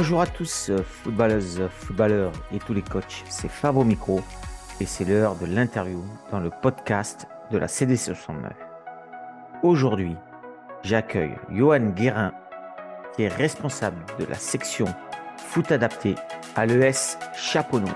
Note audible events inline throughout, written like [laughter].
Bonjour à tous, footballeuses, footballeurs et tous les coachs. C'est Fabo Micro et c'est l'heure de l'interview dans le podcast de la CDC69. Aujourd'hui, j'accueille Johan Guérin, qui est responsable de la section foot adapté à l'ES Chaponneau.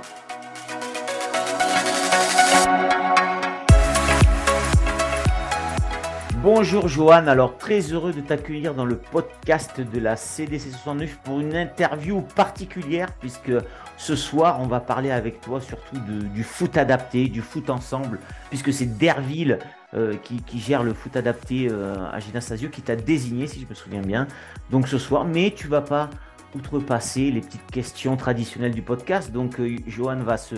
Bonjour Johan, alors très heureux de t'accueillir dans le podcast de la CDC69 pour une interview particulière puisque ce soir on va parler avec toi surtout du foot adapté, du foot ensemble puisque c'est Derville euh, qui, gère le foot adapté euh, à Ginastasio qui t'a désigné si je me souviens bien. Donc ce soir, mais tu vas pas outrepasser les petites questions traditionnelles du podcast. Donc euh, Johan va se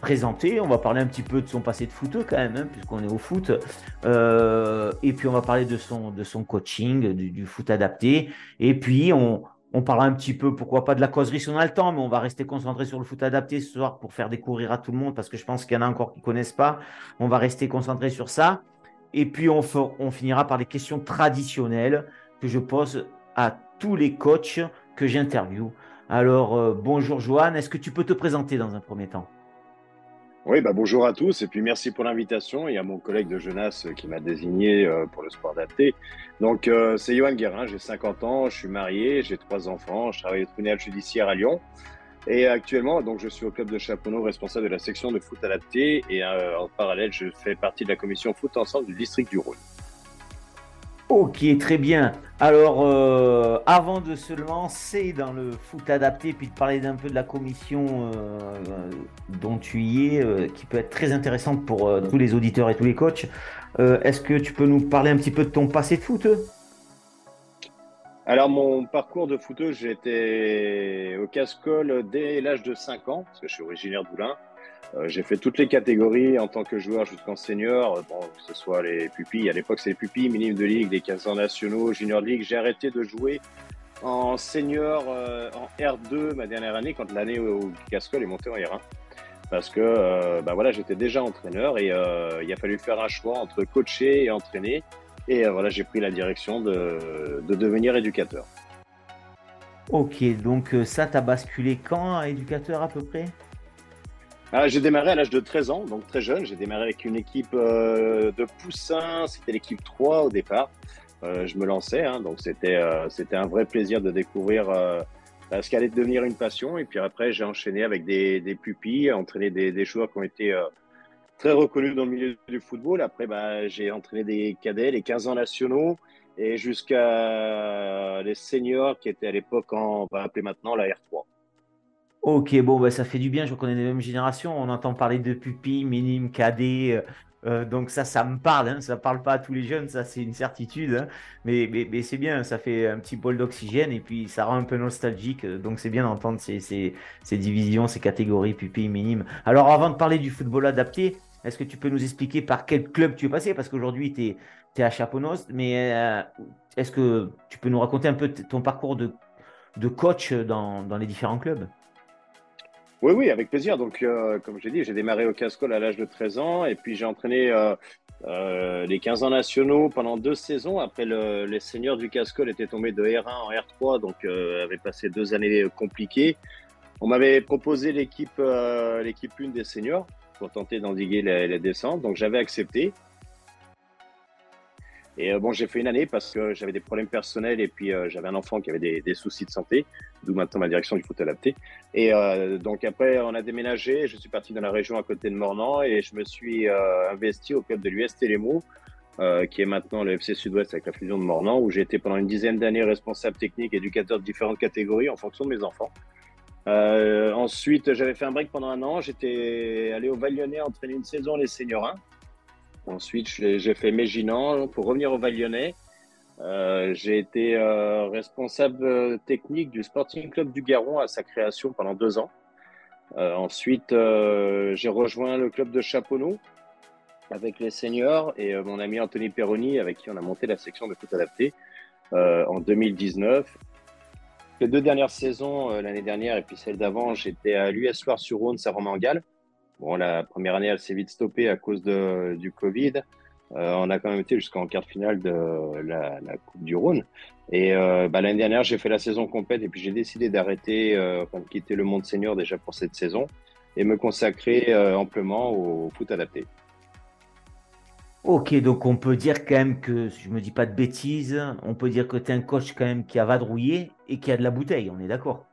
présenter. On va parler un petit peu de son passé de foot quand même, hein, puisqu'on est au foot. Euh, et puis on va parler de son, coaching, du, foot adapté. Et puis on, on parlera un petit peu, pourquoi pas de la causerie si on a le temps, mais on va rester concentré sur le foot adapté ce soir pour faire découvrir à tout le monde, parce que je pense qu'il y en a encore qui ne connaissent pas. On va rester concentré sur ça. Et puis on, on finira par les questions traditionnelles que je pose à tous les coachs que j'interviewe. Alors euh, bonjour Joanne, est-ce que tu peux te présenter dans un premier temps? Oui, bah bonjour à tous et puis merci pour l'invitation et à mon collègue de jeunesse qui m'a désigné euh, pour le sport adapté. Donc euh, c'est Johan Guérin, j'ai 50 ans, je suis marié, j'ai trois enfants, je travaille au tribunal judiciaire à Lyon et actuellement donc je suis au club de Chaponneau responsable de la section de foot adapté et euh, en parallèle je fais partie de la commission foot ensemble du district du Rhône. Ok, très bien. Alors, euh, avant de se lancer dans le foot adapté, puis de parler d'un peu de la commission euh, dont tu y es, euh, qui peut être très intéressante pour tous les auditeurs et tous les coachs, est-ce que tu peux nous parler un petit peu de ton passé de foot? Alors, mon parcours de j'ai été au casse-colle dès l'âge de 5 ans, parce que je suis originaire d'Oulin. Euh, j'ai fait toutes les catégories en tant que joueur jusqu'en senior, euh, bon, que ce soit les pupilles, à l'époque c'est les pupilles, minimes de ligue, des 15 ans nationaux, junior de ligue. J'ai arrêté de jouer en senior euh, en R2 ma dernière année, quand l'année où Cascol est monté en R1. Parce que bah voilà, j'étais déjà entraîneur et il a fallu faire un choix entre coacher et entraîner. Et voilà, j'ai pris la direction de, de devenir éducateur. Ok, donc ça, t'a basculé quand, éducateur à peu près? Ah, j'ai démarré à l'âge de 13 ans, donc très jeune. J'ai démarré avec une équipe euh, de poussins. C'était l'équipe 3 au départ. Euh, je me lançais, hein, donc c'était euh, c'était un vrai plaisir de découvrir ce qui allait devenir une passion. Et puis après, j'ai enchaîné avec des, pupilles, entraîné des, des joueurs qui ont été très reconnus dans le milieu du football. Après, bah, j'ai entraîné des cadets, les 15 ans nationaux, et jusqu'à les seniors qui étaient à l'époque, on va appeler maintenant la R3. Ok, bon, bah, ça fait du bien. Je reconnais les mêmes générations. On entend parler de pupilles, minimes, cadets. Euh, euh, donc ça, ça me parle. Hein. Ça parle pas à tous les jeunes, ça c'est une certitude. Hein. Mais, c'est bien, ça fait un petit bol d'oxygène et puis ça rend un peu nostalgique. Donc c'est bien d'entendre ces, divisions, ces catégories pupilles, minimes. Alors avant de parler du football adapté, est-ce que tu peux nous expliquer par quel club tu es passé? Parce qu'aujourd'hui, tu es, à Chaponos, mais euh, est-ce que tu peux nous raconter un peu ton parcours de, coach dans les différents clubs? Oui, oui, avec plaisir. Donc, euh, comme j'ai dit, j'ai démarré au Cascol à l'âge de 13 ans et puis j'ai entraîné euh, euh, les 15 ans nationaux pendant deux saisons. Après, le, les seniors du Cascol étaient tombés de R1 en R3, donc euh, avaient passé deux années compliquées. On m'avait proposé l'équipe l'équipe 1 des seniors pour tenter d'endiguer les descentes, donc j'avais accepté. Et euh, bon, j'ai fait une année parce que j'avais des problèmes personnels et puis euh, j'avais un enfant qui avait des, soucis de santé, d'où maintenant ma direction du foot adapté. Et euh, donc après, on a déménagé. Je suis parti dans la région à côté de Mornan et je me suis investi au club de l'US Télémo, qui est maintenant le FC Sud-Ouest avec la fusion de Mornan, où j'ai été pendant une dizaine d'années responsable technique, éducateur de différentes catégories en fonction de mes enfants. ensuite, j'avais fait un break pendant un an. J'étais allé au Val Lyonnais entraîner une saison les seniors 1. Ensuite, j'ai fait Méginan pour revenir au Val Lyonnais. Euh, j'ai été euh, responsable technique du Sporting Club du Garon à sa création pendant deux ans. Euh, ensuite, j'ai rejoint le club de Chaponneau avec les seniors et mon ami Anthony Perroni avec qui on a monté la section de foot adapté en 2019. Les deux dernières saisons, l'année dernière et puis celle d'avant, j'étais à l'US Soir-sur-Rhône, Saint-Romain-en-Galles. Bon, la première année, elle s'est vite stoppée à cause de, du Covid. on a quand même été jusqu'en quart de finale de la, Coupe du Rhône. Et bah, l'année dernière, j'ai fait la saison complète et puis j'ai décidé d'arrêter, enfin, de quitter le monde senior déjà pour cette saison et me consacrer amplement au foot adapté. Ok, donc on peut dire quand même que, si je me dis pas de bêtises, on peut dire que tu es un coach quand même qui a vadrouillé et qui a de la bouteille, on est d'accord?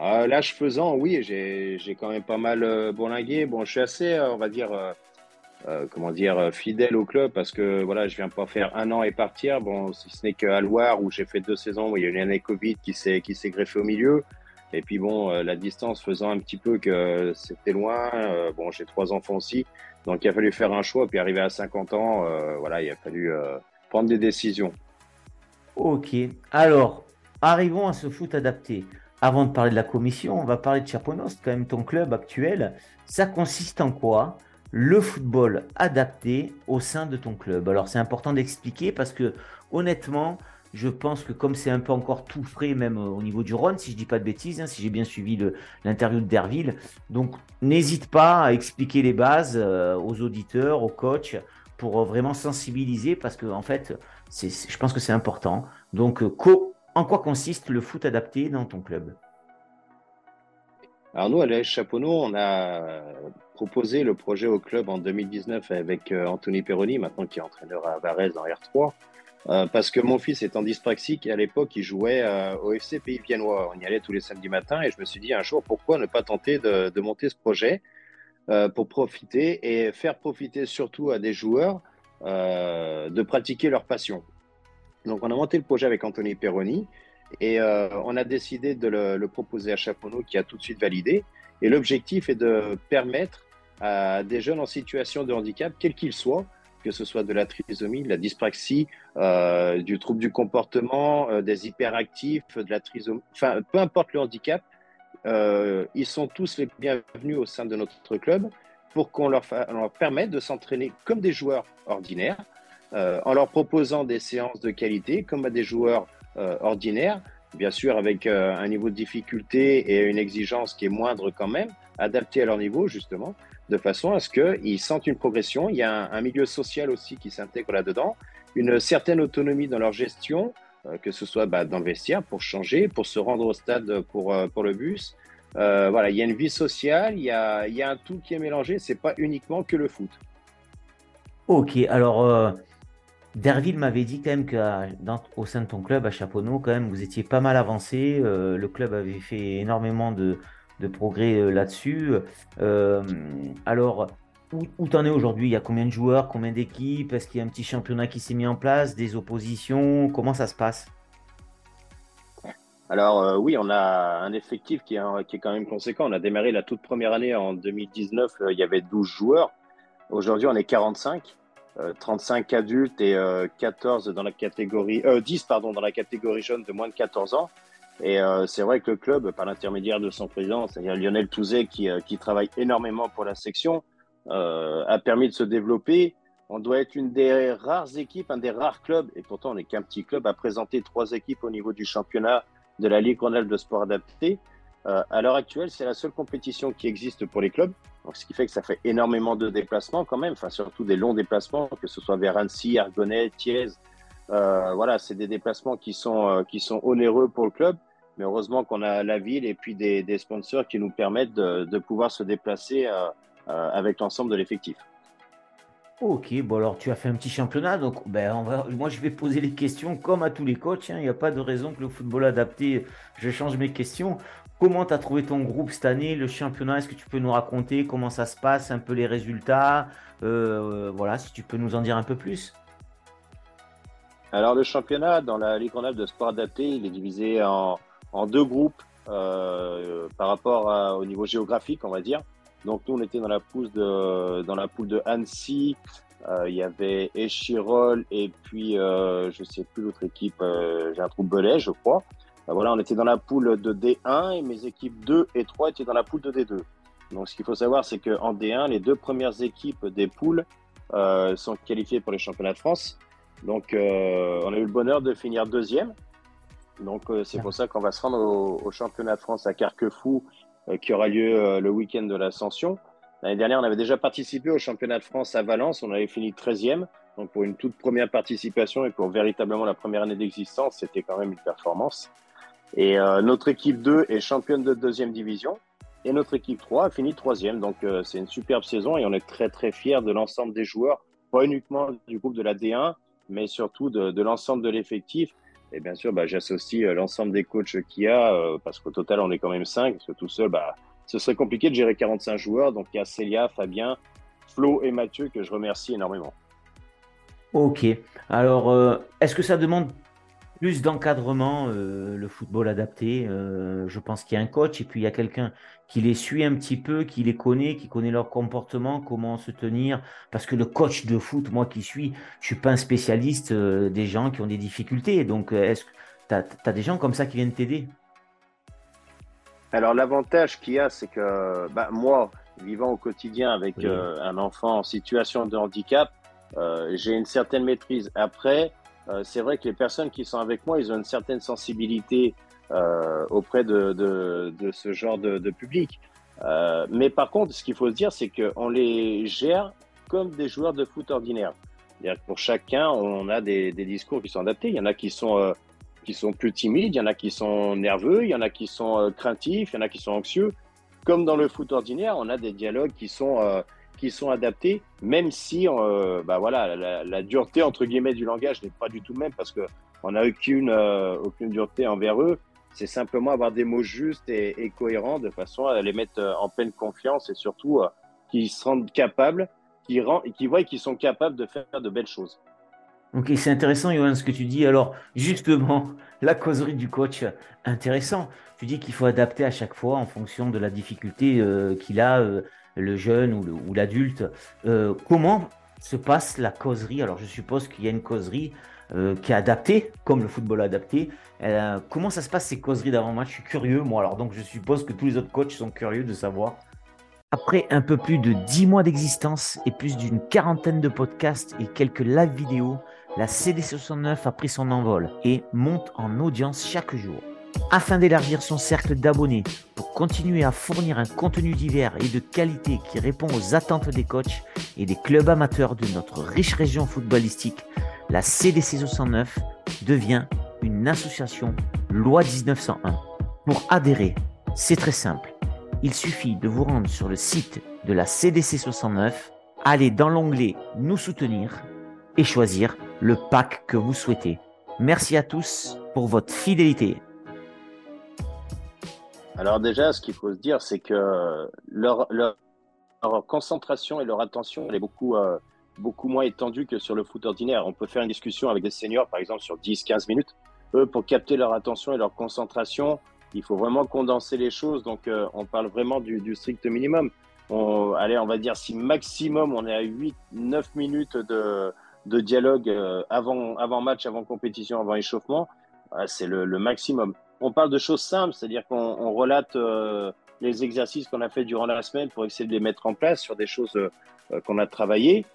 Euh, L'âge faisant, oui, j'ai quand même pas mal euh, bourlingué. Bon, je suis assez, euh, on va dire, euh, comment dire, fidèle au club parce que voilà, je viens pas faire un an et partir. Bon, si ce n'est qu'à Loire où j'ai fait deux saisons, il y a une année Covid qui s'est greffée au milieu. Et puis bon, la distance faisant un petit peu que c'était loin. bon, j'ai trois enfants aussi. Donc il a fallu faire un choix, puis arriver à 50 ans, euh, voilà, il a fallu euh, prendre des décisions. Ok, alors arrivons à ce foot adapté. Avant de parler de la commission, on va parler de Chaponost, quand même ton club actuel. Ça consiste en quoi? Le football adapté au sein de ton club. Alors c'est important d'expliquer parce que honnêtement, je pense que comme c'est un peu encore tout frais, même euh, au niveau du Rhône, si je dis pas de bêtises, hein, si j'ai bien suivi l'interview de Derville, donc n'hésite pas à expliquer les bases euh, aux auditeurs, aux coachs, pour euh, vraiment sensibiliser, parce que en fait, je pense que c'est important. Donc, en quoi consiste le foot adapté dans ton club? Alors nous, à l'AS Chaponneau, on a proposé le projet au club en 2019 avec Anthony Perroni, maintenant qui est entraîneur à Varese en R3. Euh, parce que mon fils étant dyspraxique, à l'époque, il jouait euh, au FC Pays Viennois. On y allait tous les samedis matins et je me suis dit un jour, pourquoi ne pas tenter de, monter ce projet euh, pour profiter et faire profiter surtout à des joueurs euh, de pratiquer leur passion. Donc, on a monté le projet avec Anthony Perroni et euh, on a décidé de le, proposer à Chaponneau qui a tout de suite validé. Et l'objectif est de permettre à des jeunes en situation de handicap, quel qu'il soit, que ce soit de la trisomie, de la dyspraxie, euh, du trouble du comportement, euh, des hyperactifs, de la trisomie, enfin, peu importe le handicap, ils sont tous les bienvenus au sein de notre club pour qu'on leur, permette de s'entraîner comme des joueurs ordinaires, en leur proposant des séances de qualité comme à des joueurs ordinaires, bien sûr avec un niveau de difficulté et une exigence qui est moindre quand même, adapté à leur niveau justement, de façon à ce qu'ils sentent une progression. Il y a un, milieu social aussi qui s'intègre là-dedans, une certaine autonomie dans leur gestion, euh, que ce soit bah, dans le vestiaire pour changer, pour se rendre au stade pour, euh, pour le bus. Euh, voilà, il y a une vie sociale, il y a, y a un tout qui est mélangé, c'est pas uniquement que le foot. Ok, alors Derville m'avait dit quand même qu'au sein de ton club à Chaponneau, quand même, vous étiez pas mal avancé. le club avait fait énormément de, de progrès euh, là-dessus. Euh, alors, où, t'en es aujourd'hui? Il y a combien de joueurs, combien d'équipes? Est-ce qu'il y a un petit championnat qui s'est mis en place? Des oppositions? Comment ça se passe? Alors euh, oui, on a un effectif qui est, qui est, quand même conséquent. On a démarré la toute première année en 2019, il y avait 12 joueurs. Aujourd'hui, on est 45, 35 adultes et 14 dans la catégorie 10 pardon dans la catégorie jeune de moins de 14 ans. Et euh, c'est vrai que le club, par l'intermédiaire de son président, c'est-à-dire Lionel Touzet, qui, euh, qui, travaille énormément pour la section, euh, a permis de se développer. On doit être une des rares équipes, un des rares clubs, et pourtant on n'est qu'un petit club, à présenter trois équipes au niveau du championnat de la Ligue rhône de sport adapté. Euh, à l'heure actuelle, c'est la seule compétition qui existe pour les clubs. Donc, ce qui fait que ça fait énormément de déplacements quand même, enfin surtout des longs déplacements, que ce soit vers Annecy, Argonnet, Thiès. Euh, voilà, c'est des déplacements qui sont, qui sont onéreux pour le club. Mais heureusement qu'on a la ville et puis des, sponsors qui nous permettent de, pouvoir se déplacer euh, euh, avec l'ensemble de l'effectif. Ok, bon alors tu as fait un petit championnat, donc ben moi je vais poser les questions comme à tous les coachs, hein. il n'y a pas de raison que le football adapté, je change mes questions. Comment tu as trouvé ton groupe cette année, le championnat, est-ce que tu peux nous raconter comment ça se passe, un peu les résultats, euh, voilà, si tu peux nous en dire un peu plus? Alors le championnat dans la Ligue rhône de sport adapté, il est divisé en, deux groupes euh, par rapport au niveau géographique, on va dire. Donc nous, on était dans la poule de, dans la poule de Annecy. Euh, il y avait Échirol et puis euh, je sais plus l'autre équipe. J'ai un trou Belay, je crois. Euh, voilà, on était dans la poule de D1 et mes équipes 2 et 3 étaient dans la poule de D2. Donc ce qu'il faut savoir, c'est qu'en D1, les deux premières équipes des poules euh, sont qualifiées pour les championnats de France. Donc on a eu le bonheur de finir deuxième. Donc euh, c'est pour ça qu'on va se rendre au, championnat de France à Carquefou euh, qui aura lieu euh, le week-end de l'Ascension. L'année dernière, on avait déjà participé au championnat de France à Valence. On avait fini 13e. Donc, pour une toute première participation et pour véritablement la première année d'existence, c'était quand même une performance. Et euh, notre équipe 2 est championne de deuxième division. Et notre équipe 3 a fini troisième. Donc, euh, c'est une superbe saison et on est très, très fiers de l'ensemble des joueurs, pas uniquement du groupe de la D1, mais surtout de, l'ensemble de l'effectif. Et bien sûr, bah, j'associe euh, l'ensemble des coachs qu'il y a, parce qu'au total, on est quand même 5, parce que tout seul, bah, ce serait compliqué de gérer 45 joueurs. Donc il y a Célia, Fabien, Flo et Mathieu que je remercie énormément. Ok. Alors, est-ce que ça demande plus d'encadrement, euh, le football adapté euh, Je pense qu'il y a un coach et puis il y a quelqu'un qui les suit un petit peu, qui les connaît, qui connaît leur comportement, comment se tenir. Parce que le coach de foot, moi qui suis, je suis pas un spécialiste des gens qui ont des difficultés. Donc, est-ce que tu as, as, des gens comme ça qui viennent t'aider? Alors l'avantage qu'il y a, c'est que bah, moi, vivant au quotidien avec euh, un enfant en situation de handicap, euh, j'ai une certaine maîtrise. Après, euh, c'est vrai que les personnes qui sont avec moi, ils ont une certaine sensibilité euh, auprès de, ce genre de, public. Euh, mais par contre, ce qu'il faut se dire, c'est qu'on les gère comme des joueurs de foot ordinaires. Que pour chacun, on a des, discours qui sont adaptés. Il y en a qui sont qui sont plus timides, il y en a qui sont nerveux, il y en a qui sont euh, craintifs, il y en a qui sont anxieux. Comme dans le foot ordinaire, on a des dialogues qui sont euh, qui sont adaptés, même si euh, bah voilà, la, dureté entre guillemets du langage n'est pas du tout même parce que on n'a aucune aucune dureté envers eux. C'est simplement avoir des mots justes et, cohérents de façon à les mettre en pleine confiance et surtout qu'ils se rendent capables, qu'ils qui voient qu'ils sont capables de faire de belles choses. Ok, c'est intéressant, Johan, ce que tu dis. Alors, justement, [laughs] la causerie du coach, intéressant. Tu dis qu'il faut adapter à chaque fois en fonction de la difficulté euh, qu'il a, euh, le jeune ou l'adulte. Euh, comment se passe la causerie? Alors, je suppose qu'il y a une causerie euh, qui est adaptée, comme le football adapté. Euh, comment ça se passe ces causeries d'avant-match Je suis curieux, moi. Alors, donc, je suppose que tous les autres coachs sont curieux de savoir. Après un peu plus de 10 mois d'existence et plus d'une quarantaine de podcasts et quelques live vidéos, la CD69 a pris son envol et monte en audience chaque jour. Afin d'élargir son cercle d'abonnés pour continuer à fournir un contenu divers et de qualité qui répond aux attentes des coachs et des clubs amateurs de notre riche région footballistique, la CDC69 devient une association loi 1901. Pour adhérer, c'est très simple. Il suffit de vous rendre sur le site de la CDC69, aller dans l'onglet Nous soutenir et choisir le pack que vous souhaitez. Merci à tous pour votre fidélité. Alors déjà, ce qu'il faut se dire, c'est que leur, concentration et leur attention, elle est beaucoup, euh, beaucoup moins étendue que sur le foot ordinaire. On peut faire une discussion avec des seniors, par exemple, sur 10-15 minutes. Eux, pour capter leur attention et leur concentration, il faut vraiment condenser les choses. Donc, euh, on parle vraiment du, strict minimum. On, allez, on va dire si maximum on est à 8-9 minutes de, de dialogue euh, avant, avant match, avant compétition, avant échauffement, c'est le, maximum. On parle de choses simples, c'est-à-dire qu'on on relate euh, les exercices qu'on a fait durant la semaine pour essayer de les mettre en place sur des choses euh, qu'on a travaillées.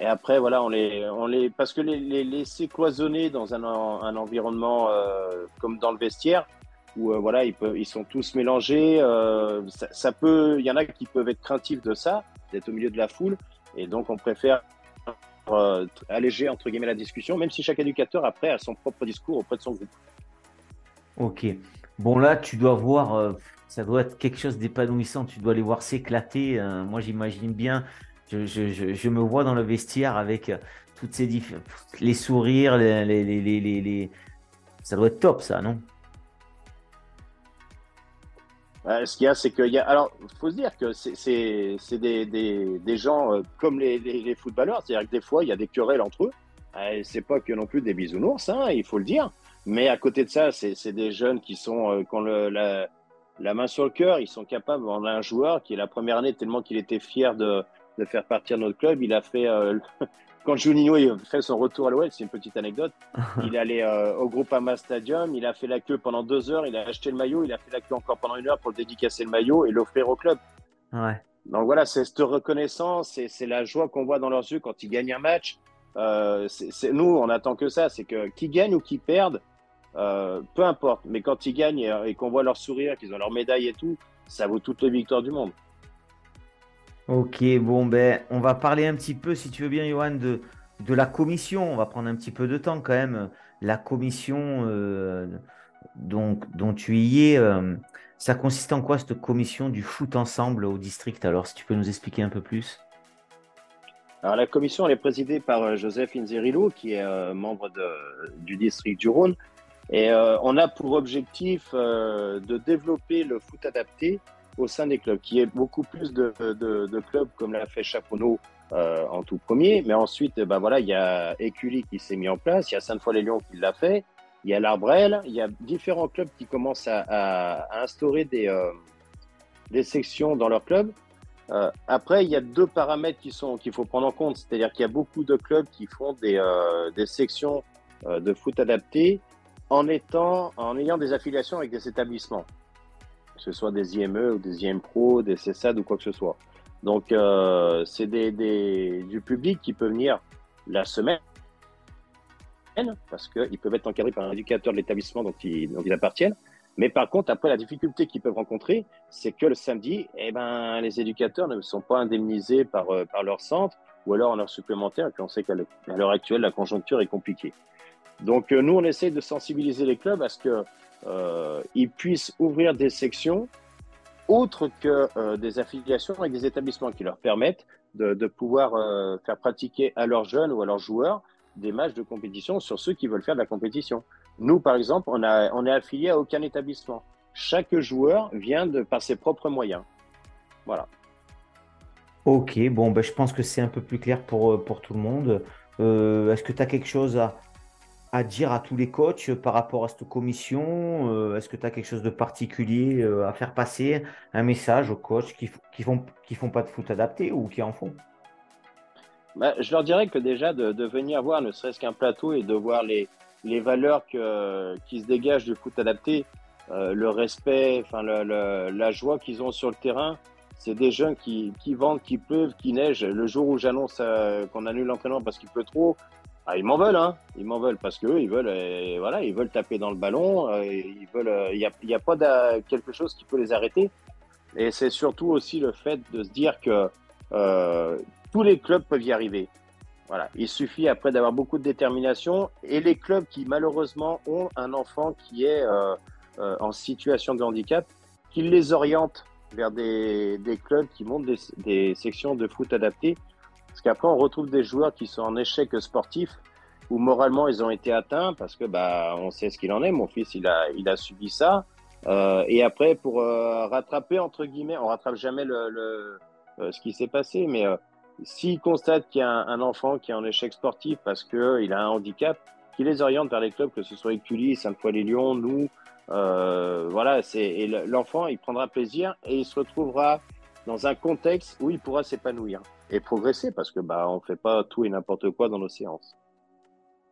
Et après, voilà, on les, on les, parce que les, laisser cloisonner dans un, environnement euh, comme dans le vestiaire, où euh, voilà, ils, peuvent, ils sont tous mélangés. Euh, ça, ça, peut, il y en a qui peuvent être craintifs de ça, d'être au milieu de la foule, et donc on préfère euh, alléger entre guillemets la discussion, même si chaque éducateur après a son propre discours auprès de son groupe. Ok. Bon là, tu dois voir, euh, ça doit être quelque chose d'épanouissant. Tu dois les voir s'éclater. Euh, moi, j'imagine bien. Je, me vois dans le vestiaire avec toutes ces diff... les sourires, les, ça doit être top, ça, non? Euh, ce qu'il y a, c'est qu'il y a. Alors, il faut se dire que c'est des, gens euh, comme les, footballeurs. C'est-à-dire que des fois, il y a des querelles entre eux. Euh, c'est pas que non plus des bisounours, hein, il faut le dire. Mais à côté de ça, c'est des jeunes qui sont, euh, qui ont le, la, la, main sur le cœur. Ils sont capables. On a un joueur qui, est la première année, tellement qu'il était fier de, de faire partir notre club, il a fait euh, [laughs] quand Juninho fait son retour à l'OL, c'est une petite anecdote, [laughs] il allé euh, au Groupama Stadium, il a fait la queue pendant deux heures, il a acheté le maillot, il a fait la queue encore pendant une heure pour dédicacer le maillot et l'offrir au club. Ouais. Donc voilà, c'est cette reconnaissance, c'est la joie qu'on voit dans leurs yeux quand ils gagnent un match. Euh, c'est nous, on attend que ça, c'est que qui gagne ou qui perdent, euh, peu importe. Mais quand ils gagnent et, et qu'on voit leur sourire, qu'ils ont leur médaille et tout, ça vaut toutes les victoires du monde. Ok, bon, ben, on va parler un petit peu, si tu veux bien, Johan, de, de la commission. On va prendre un petit peu de temps quand même. La commission euh, dont, dont, tu y es, euh, ça consiste en quoi cette commission du foot ensemble au district? Alors, si tu peux nous expliquer un peu plus. Alors, la commission, elle est présidée par Joseph Inzerillo, qui est membre de, du district du Rhône. Et on a pour objectif de développer le foot adapté au sein des clubs, qui est beaucoup plus de, de, de clubs comme l'a fait Chaponneau euh, en tout premier. Mais ensuite, ben voilà, il y a Écully qui s'est mis en place, il y a Sainte-Foy-les-Lyons qui l'a fait, il y a l'Arbrel, il y a différents clubs qui commencent à, à, instaurer des, euh, des sections dans leur club. Euh, après, il y a deux paramètres qui sont qu'il faut prendre en compte, c'est-à-dire qu'il y a beaucoup de clubs qui font des, euh, des sections euh, de foot adaptées en ayant des affiliations avec des établissements que ce soit des IME ou des IM Pro, des CESAD ou quoi que ce soit. Donc, euh, c'est des, du public qui peut venir la semaine parce qu'ils peuvent être encadrés par un éducateur de l'établissement dont ils, appartiennent. Mais par contre, après, la difficulté qu'ils peuvent rencontrer, c'est que le samedi, eh ben, les éducateurs ne sont pas indemnisés par, euh, leur centre ou alors en heure supplémentaire. Et on sait qu'à l'heure actuelle, la conjoncture est compliquée. Donc, euh, nous, on essaie de sensibiliser les clubs à ce que euh, puissent ouvrir des sections autres que euh, des affiliations avec des établissements qui leur permettent de, pouvoir faire pratiquer à leurs jeunes ou à leurs joueurs des matchs de compétition sur ceux qui veulent faire de la compétition. Nous, par exemple, on, a, on est affilié à aucun établissement. Chaque joueur vient de, par ses propres moyens. Voilà. Ok, bon, ben, je pense que c'est un peu plus clair pour, tout le monde. Est-ce que tu as quelque chose à, à dire à tous les coachs par rapport à cette commission euh, Est-ce que tu as quelque chose de particulier euh, à faire passer Un message aux coachs qui, qui font qui font pas de foot adapté ou qui en font? Bah, Je leur dirais que déjà de, venir voir ne serait-ce qu'un plateau et de voir les, les valeurs que, qui se dégagent du foot adapté, euh, le respect, la joie qu'ils ont sur le terrain, c'est des jeunes qui, qui vendent, qui pleuvent, qui neige. Le jour où j'annonce qu'on annule l'entraînement parce qu'il pleut trop, ah, ils m'en veulent, hein. Ils m'en veulent parce que ils veulent, euh, voilà, ils veulent taper dans le ballon. Euh, il euh, n'y a, a, pas quelque chose qui peut les arrêter. Et c'est surtout aussi le fait de se dire que euh, tous les clubs peuvent y arriver. Voilà, il suffit après d'avoir beaucoup de détermination et les clubs qui malheureusement ont un enfant qui est euh, en situation de handicap, qu'ils les orientent vers des, des clubs qui montent des, des sections de foot adaptées parce qu'après, on retrouve des joueurs qui sont en échec sportif, où moralement ils ont été atteints, parce que bah, on sait ce qu'il en est. Mon fils, il a, il a subi ça. Euh, et après, pour euh, rattraper, entre guillemets, on rattrape jamais le, euh, ce qui s'est passé, mais s'il constate qu'il y a un, enfant qui est en échec sportif parce qu'il a un handicap, qu'il les oriente vers les clubs, que ce soit Écully, Sainte-Foy-les-Lyons, nous, voilà, c'est l'enfant, il prendra plaisir et il se retrouvera dans un contexte où il pourra s'épanouir et progresser parce que bah on fait pas tout et n'importe quoi dans nos séances.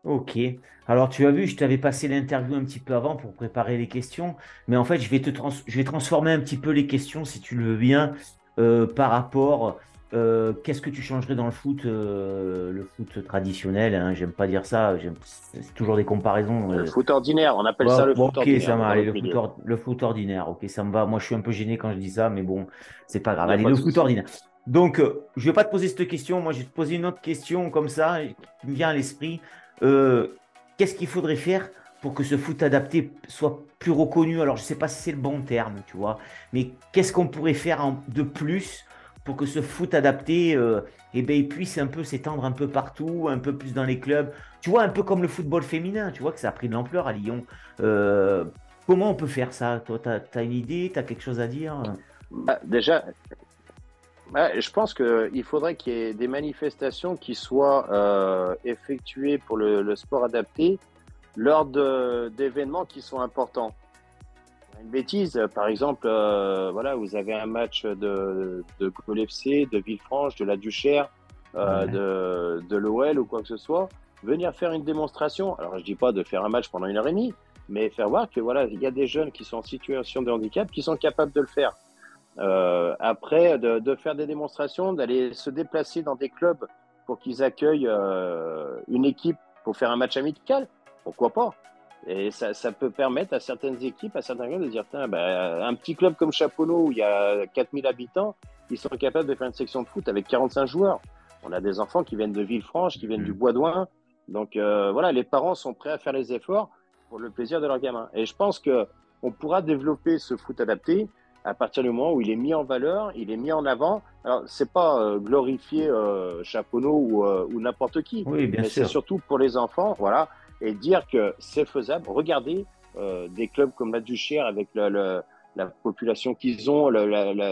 Ok. Alors tu as vu, je t'avais passé l'interview un petit peu avant pour préparer les questions, mais en fait je vais te je vais transformer un petit peu les questions si tu le veux bien euh, par rapport euh, qu'est-ce que tu changerais dans le foot, euh, le foot traditionnel hein, J'aime pas dire ça, c'est toujours des comparaisons. Le foot ordinaire, on appelle ça le bon, foot ordinaire. Ok, ça va, le, foot or, le foot ordinaire, ok, ça me va. Moi je suis un peu gêné quand je dis ça, mais bon, c'est pas grave. Allez, le foot ordinaire. Donc, euh, je vais pas te poser cette question. Moi, je vais te poser une autre question comme ça, qui me vient à l'esprit. Euh, Qu'est-ce qu'il faudrait faire pour que ce foot adapté soit plus reconnu? Alors, je ne sais pas si c'est le bon terme, tu vois, mais qu'est-ce qu'on pourrait faire de plus pour que ce foot adapté euh, eh ben, puisse un peu s'étendre un peu partout, un peu plus dans les clubs Tu vois, un peu comme le football féminin, tu vois que ça a pris de l'ampleur à Lyon. Euh, comment on peut faire ça Toi, tu as, une idée? Tu as quelque chose à dire? Bah, Déjà, bah, je pense qu'il faudrait qu'il y ait des manifestations qui soient euh, effectuées pour le, sport adapté lors d'événements qui sont importants. Une bêtise, par exemple, euh, voilà, vous avez un match de, de FC, de Villefranche, de la Duchère, euh, ouais. de, de l'OL ou quoi que ce soit, venir faire une démonstration. Alors, je dis pas de faire un match pendant une heure et demie, mais faire voir que voilà, il y a des jeunes qui sont en situation de handicap qui sont capables de le faire. Euh, après, de, de, faire des démonstrations, d'aller se déplacer dans des clubs pour qu'ils accueillent euh, une équipe pour faire un match amical, pourquoi pas Et ça, ça, peut permettre à certaines équipes, à certains clubs de dire, ben, un petit club comme Chaponneau où il y a 4000 habitants, ils sont capables de faire une section de foot avec 45 joueurs. On a des enfants qui viennent de Villefranche, qui viennent du mm. Bois d'Oin. Donc euh, voilà, les parents sont prêts à faire les efforts pour le plaisir de leur gamin. Et je pense que on pourra développer ce foot adapté à partir du moment où il est mis en valeur, il est mis en avant. Alors, c'est pas euh, glorifier euh, Chaponneau ou, euh, ou n'importe qui, oui, bien mais c'est surtout pour les enfants, voilà, et dire que c'est faisable. Regardez euh, des clubs comme la Duchère avec le, le, la population qu'ils ont, le,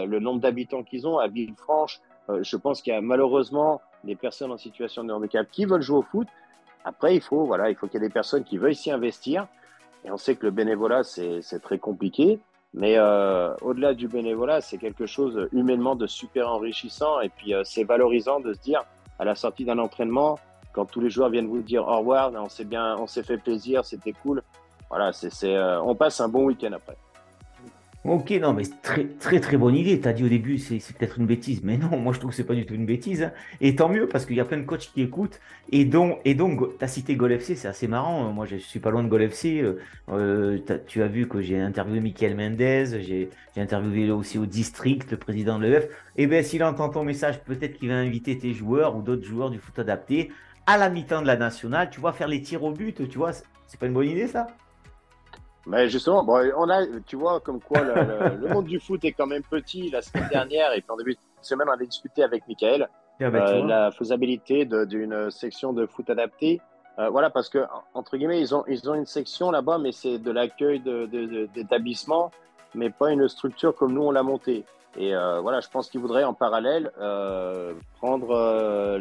le nombre d'habitants qu'ils ont à Villefranche. Euh, je pense qu'il y a malheureusement des personnes en situation de handicap qui veulent jouer au foot. Après, il faut, voilà, il faut qu'il y ait des personnes qui veuillent s'y investir. Et on sait que le bénévolat, c'est très compliqué. Mais euh, au-delà du bénévolat, c'est quelque chose humainement de super enrichissant. Et puis, euh, c'est valorisant de se dire, à la sortie d'un entraînement, quand tous les joueurs viennent vous dire au revoir, on s'est bien, on s'est fait plaisir, c'était cool. Voilà, c'est, euh, on passe un bon week-end après. Ok, non, mais très, très, très bonne idée. Tu as dit au début, c'est peut-être une bêtise, mais non, moi je trouve que c'est pas du tout une bêtise. Hein. Et tant mieux, parce qu'il y a plein de coachs qui écoutent. Et donc, et donc tu as cité c'est assez marrant. Moi, je suis pas loin de Gol FC. Euh, euh tu as vu que j'ai interviewé Michael Mendez, j'ai interviewé aussi au district, le président de l'EF. Et bien, s'il entend ton message, peut-être qu'il va inviter tes joueurs ou d'autres joueurs du foot adapté à la mi-temps de la nationale. Tu vois, faire les tirs au but, tu vois, c'est pas une bonne idée ça? Mais justement, bon, on a, tu vois, comme quoi le, le, monde du foot est quand même petit. La semaine dernière, et puis en début de semaine, on avait discuté avec Michael euh, la faisabilité d'une section de foot adaptée. Euh, voilà, parce que entre guillemets, ils ont, ils ont une section là-bas, mais c'est de l'accueil d'établissements, de, mais pas une structure comme nous on l'a montée. Et euh, voilà, je pense qu'ils voudraient en parallèle euh, prendre euh,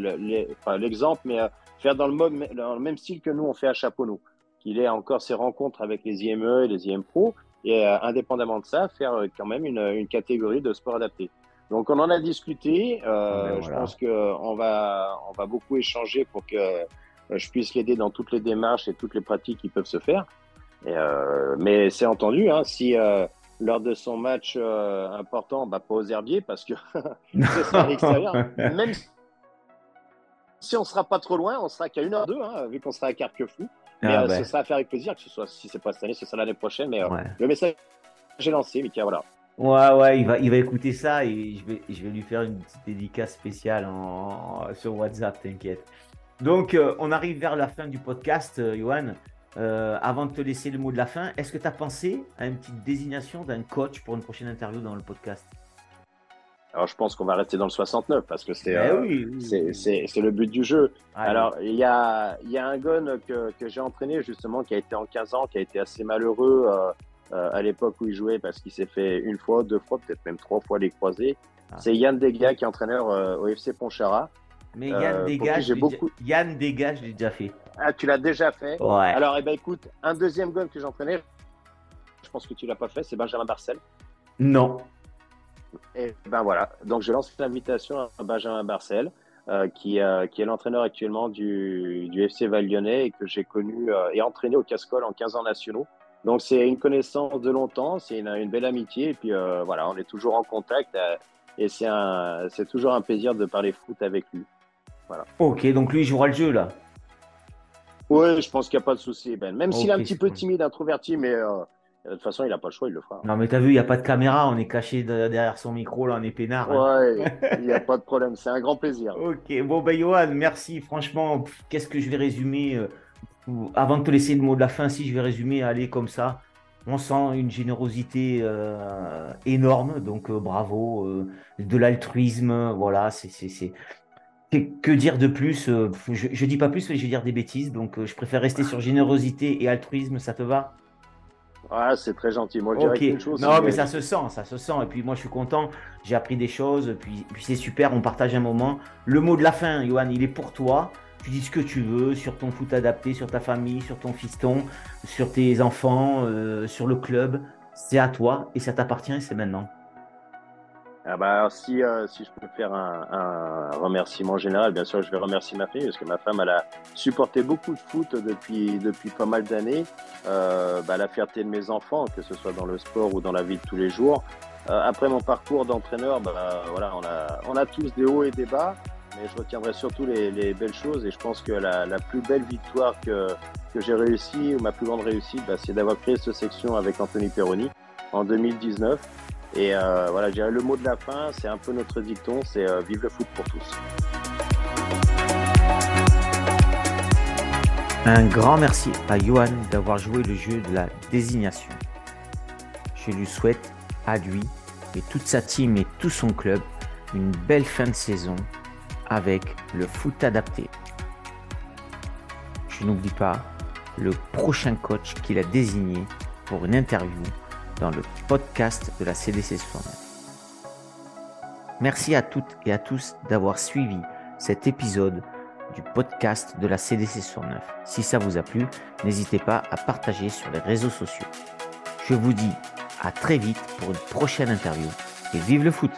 l'exemple, mais euh, faire dans le, mode, dans le même style que nous on fait à Chaponneau il ait encore ses rencontres avec les IME et les IM Pro, et euh, indépendamment de ça, faire euh, quand même une, une, catégorie de sport adapté. Donc on en a discuté. Euh, ah ben Je pense qu'on va, on va beaucoup échanger pour que je puisse l'aider dans toutes les démarches et toutes les pratiques qui peuvent se faire. Et, euh, mais c'est entendu, hein, si euh, lors de son match important, bah, pas aux herbiers parce que [laughs] c'est à l'extérieur, même si on sera pas trop loin, on sera qu'à une heure deux, hein, vu qu'on sera à Carquefou. Mais ah, euh, bah. ce sera à faire avec plaisir, que ce soit, si c'est pas cette année, ce sera l'année prochaine. Mais euh, le message, j'ai lancé, Mika, voilà. Ouais, ouais, il va, il va écouter ça et je vais, je vais lui faire une petite dédicace spéciale en, sur WhatsApp, t'inquiète. Donc, euh, on arrive vers la fin du podcast, Johan. Avant de te laisser le mot de la fin, est-ce que tu as pensé à une petite désignation d'un coach pour une prochaine interview dans le podcast? Alors, je pense qu'on va rester dans le 69 parce que c'est ben euh, c'est le but du jeu. Alors, il y a, y a un gun que, que j'ai entraîné justement qui a été en 15 ans, qui a été assez malheureux euh, euh, à l'époque où il jouait parce qu'il s'est fait une fois, deux fois, peut-être même trois fois les croisés. Ah. C'est Yann Degas qui est entraîneur au FC Ponchara. Mais Yann Degas, j'ai beaucoup... Yann Degas, je l'ai déjà fait. Ah, tu l'as déjà fait Ouais. Alors, eh ben, écoute, un deuxième gun que j'ai entraîné, je pense que tu l'as pas fait, c'est Benjamin Barcel. Non. Et ben voilà, donc je lance l'invitation à Benjamin Barcel, euh, qui, euh, qui, est l'entraîneur actuellement du, du FC Val Lyonnais et que j'ai connu euh, et entraîné au Cascol en 15 ans nationaux. Donc c'est une connaissance de longtemps, c'est une, une, belle amitié et puis euh, voilà, on est toujours en contact euh, et c'est toujours un plaisir de parler foot avec lui. Voilà. Ok, donc lui il jouera le jeu là. Oui, je pense qu'il n'y a pas de souci, Ben. Même s'il est un petit peu timide, introverti, mais de toute façon, il n'a pas le choix, il le fera. Non, mais t'as vu, il n'y a pas de caméra, on est caché derrière son micro, là, on est peinard. Hein. Ouais, [laughs] il n'y a pas de problème, c'est un grand plaisir. Ok, bon, ben, Johan, merci. Franchement, qu'est-ce que je vais résumer euh, Avant de te laisser le mot de la fin, si je vais résumer, allez, comme ça. On sent une générosité euh, énorme, donc euh, bravo, euh, de l'altruisme, voilà, c'est. Que dire de plus je, je dis pas plus, mais je vais dire des bêtises, donc je préfère rester sur générosité et altruisme, ça te va? Ah, c'est très gentil. Moi, je dirais chose. Non, mais ça se sent, ça se sent. Et puis, moi, je suis content. J'ai appris des choses. Puis, puis c'est super. On partage un moment. Le mot de la fin, Johan, il est pour toi. Tu dis ce que tu veux sur ton foot adapté, sur ta famille, sur ton fiston, sur tes enfants, euh, sur le club. C'est à toi et ça t'appartient. C'est maintenant. Ah bah, si, euh, si je peux faire un, remerciement général, bien sûr, je vais remercier ma fille parce que ma femme, a supporté beaucoup de foot depuis, pas mal d'années. Euh, bah, la fierté de mes enfants, que ce soit dans le sport ou dans la vie de tous les jours. Euh, après mon parcours d'entraîneur, bah, on a, tous des hauts et des bas, mais je retiendrai surtout les, les belles choses et je pense que la, plus belle victoire que, j'ai réussi ou ma plus grande réussite, c'est d'avoir créé cette section avec Anthony Perroni en 2019 Et euh, voilà, je dirais le mot de la fin, c'est un peu notre dicton, c'est euh, vive le foot pour tous. Un grand merci à Johan d'avoir joué le jeu de la désignation. Je lui souhaite à lui et toute sa team et tout son club une belle fin de saison avec le foot adapté. Je n'oublie pas le prochain coach qu'il a désigné pour une interview dans le podcast de la CDC 69. Merci à toutes et à tous d'avoir suivi cet épisode du podcast de la CDC 69. Si ça vous a plu, n'hésitez pas à partager sur les réseaux sociaux. Je vous dis à très vite pour une prochaine interview et vive le foot